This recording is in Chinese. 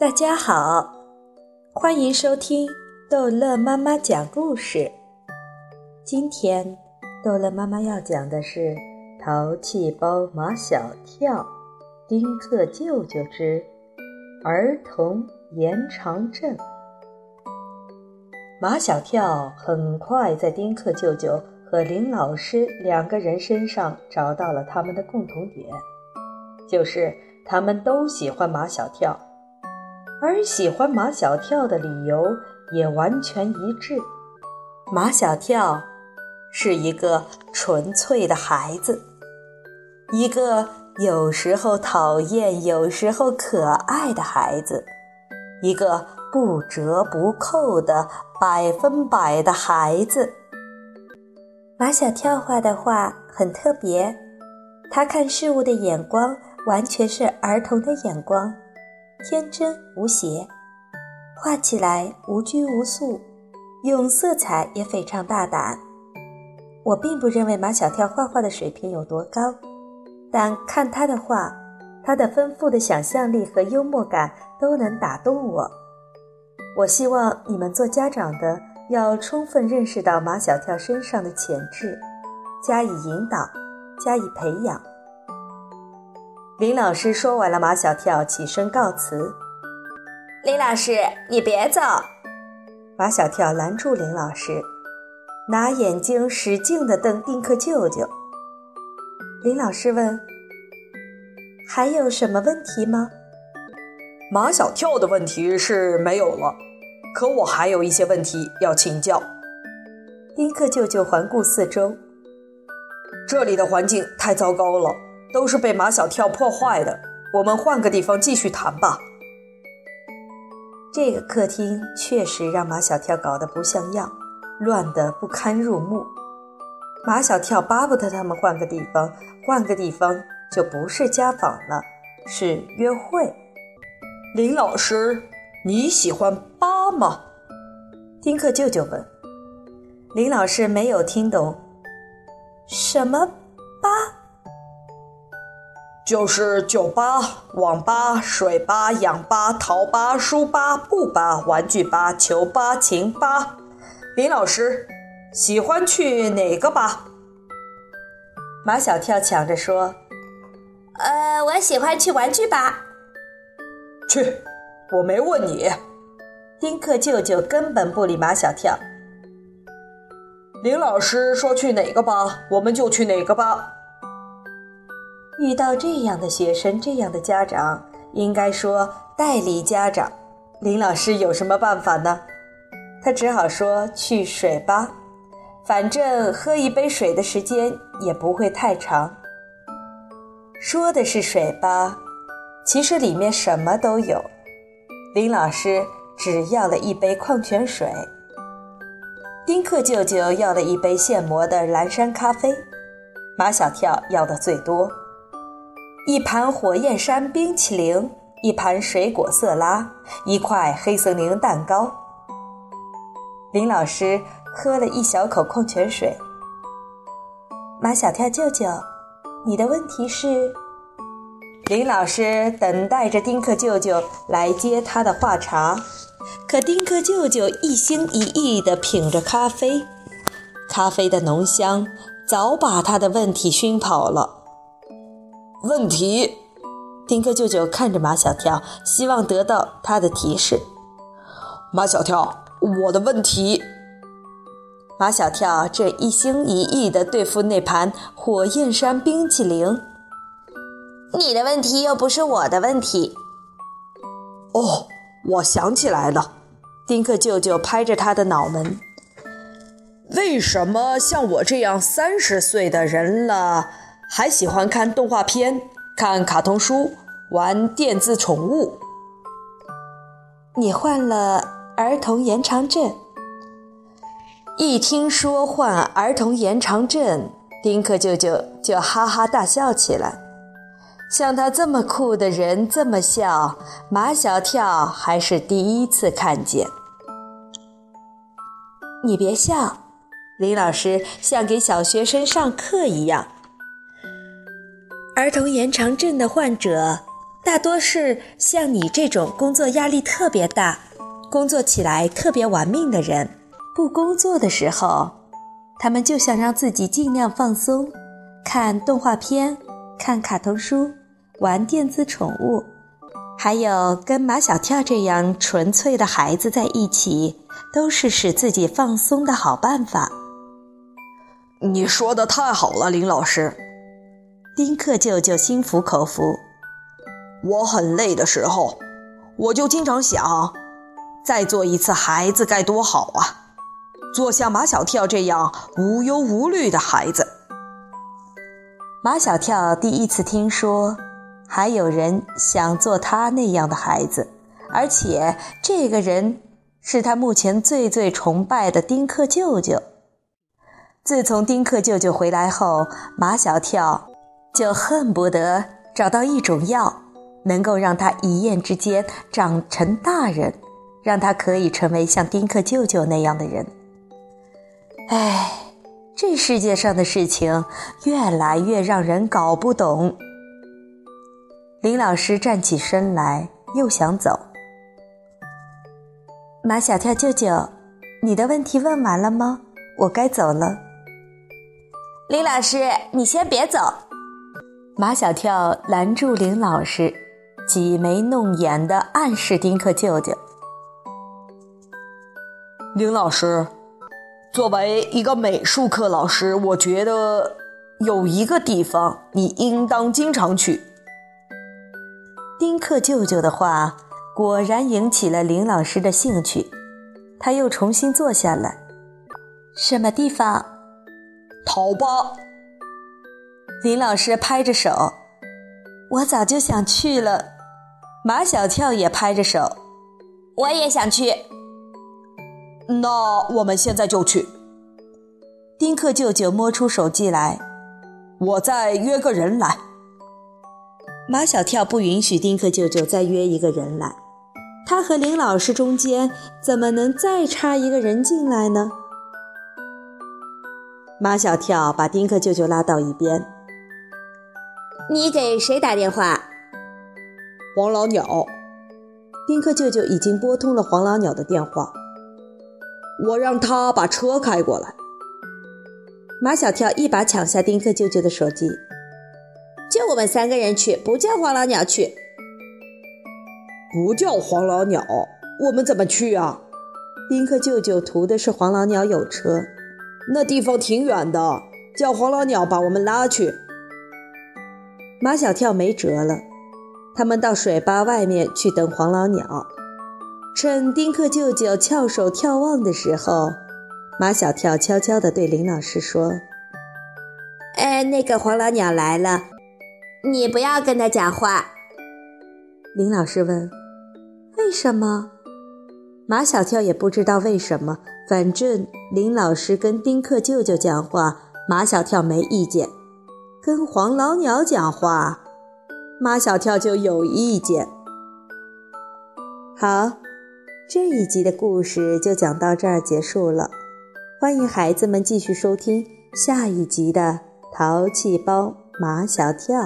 大家好，欢迎收听逗乐妈妈讲故事。今天逗乐妈妈要讲的是《淘气包马小跳》丁克舅舅之儿童延长症。马小跳很快在丁克舅舅和林老师两个人身上找到了他们的共同点，就是他们都喜欢马小跳。而喜欢马小跳的理由也完全一致。马小跳是一个纯粹的孩子，一个有时候讨厌、有时候可爱的孩子，一个不折不扣的百分百的孩子。马小跳画的画很特别，他看事物的眼光完全是儿童的眼光。天真无邪，画起来无拘无束，用色彩也非常大胆。我并不认为马小跳画画的水平有多高，但看他的画，他的丰富的想象力和幽默感都能打动我。我希望你们做家长的要充分认识到马小跳身上的潜质，加以引导，加以培养。林老师说完了，马小跳起身告辞。林老师，你别走！马小跳拦住林老师，拿眼睛使劲地瞪丁克舅舅。林老师问：“还有什么问题吗？”马小跳的问题是没有了，可我还有一些问题要请教。丁克舅舅环顾四周，这里的环境太糟糕了。都是被马小跳破坏的，我们换个地方继续谈吧。这个客厅确实让马小跳搞得不像样，乱得不堪入目。马小跳巴不得他们换个地方，换个地方就不是家访了，是约会。林老师，你喜欢八吗？丁克舅舅问。林老师没有听懂，什么八？就是酒吧、网吧、水吧、氧吧、淘吧、书吧、布吧、玩具吧、球吧、琴吧。林老师喜欢去哪个吧？马小跳抢着说：“呃，我喜欢去玩具吧。”去，我没问你。丁克舅舅根本不理马小跳。林老师说去哪个吧，我们就去哪个吧。遇到这样的学生，这样的家长，应该说代理家长。林老师有什么办法呢？他只好说去水吧，反正喝一杯水的时间也不会太长。说的是水吧，其实里面什么都有。林老师只要了一杯矿泉水，丁克舅舅要了一杯现磨的蓝山咖啡，马小跳要的最多。一盘火焰山冰淇淋，一盘水果色拉，一块黑森林蛋糕。林老师喝了一小口矿泉水。马小跳舅舅，你的问题是？林老师等待着丁克舅舅来接他的话茬，可丁克舅舅一心一意地品着咖啡，咖啡的浓香早把他的问题熏跑了。问题，丁克舅舅看着马小跳，希望得到他的提示。马小跳，我的问题。马小跳这一心一意地对付那盘火焰山冰淇淋。你的问题又不是我的问题。哦，我想起来了。丁克舅舅拍着他的脑门。为什么像我这样三十岁的人了？还喜欢看动画片、看卡通书、玩电子宠物。你患了儿童延长症。一听说患儿童延长症，丁克舅舅就哈哈大笑起来。像他这么酷的人这么笑，马小跳还是第一次看见。你别笑，林老师像给小学生上课一样。儿童延长症的患者大多是像你这种工作压力特别大、工作起来特别玩命的人。不工作的时候，他们就想让自己尽量放松，看动画片、看卡通书、玩电子宠物，还有跟马小跳这样纯粹的孩子在一起，都是使自己放松的好办法。你说的太好了，林老师。丁克舅舅心服口服。我很累的时候，我就经常想，再做一次孩子该多好啊！做像马小跳这样无忧无虑的孩子。马小跳第一次听说还有人想做他那样的孩子，而且这个人是他目前最最崇拜的丁克舅舅。自从丁克舅舅回来后，马小跳就恨不得找到一种药，能够让他一夜之间长成大人，让他可以成为像丁克舅舅那样的人。唉，这世界上的事情越来越让人搞不懂。林老师站起身来，又想走。马小跳舅舅，你的问题问完了吗？我该走了。林老师，你先别走。马小跳拦住林老师，挤眉弄眼的暗示丁克舅舅。林老师，作为一个美术课老师，我觉得有一个地方你应当经常去。丁克舅舅的话果然引起了林老师的兴趣，他又重新坐下来。什么地方？淘吧，林老师拍着手，我早就想去了。马小跳也拍着手，我也想去。那我们现在就去。丁克舅舅摸出手机来，我再约个人来。马小跳不允许丁克舅舅再约一个人来，他和林老师中间怎么能再插一个人进来呢？马小跳把丁克舅舅拉到一边：“你给谁打电话？”黄老鸟。丁克舅舅已经拨通了黄老鸟的电话。我让他把车开过来。马小跳一把抢下丁克舅舅的手机：“就我们三个人去，不叫黄老鸟去。”“不叫黄老鸟，我们怎么去啊？”丁克舅舅图的是黄老鸟有车。那地方挺远的，叫黄老鸟把我们拉去。马小跳没辙了，他们到水吧外面去等黄老鸟。趁丁克舅舅翘首眺望的时候，马小跳悄悄地对林老师说：“哎，那个黄老鸟来了，你不要跟他讲话。”林老师问：“为什么？”马小跳也不知道为什么。反正林老师跟丁克舅舅讲话，马小跳没意见；跟黄老鸟讲话，马小跳就有意见。好，这一集的故事就讲到这儿结束了。欢迎孩子们继续收听下一集的《淘气包马小跳》。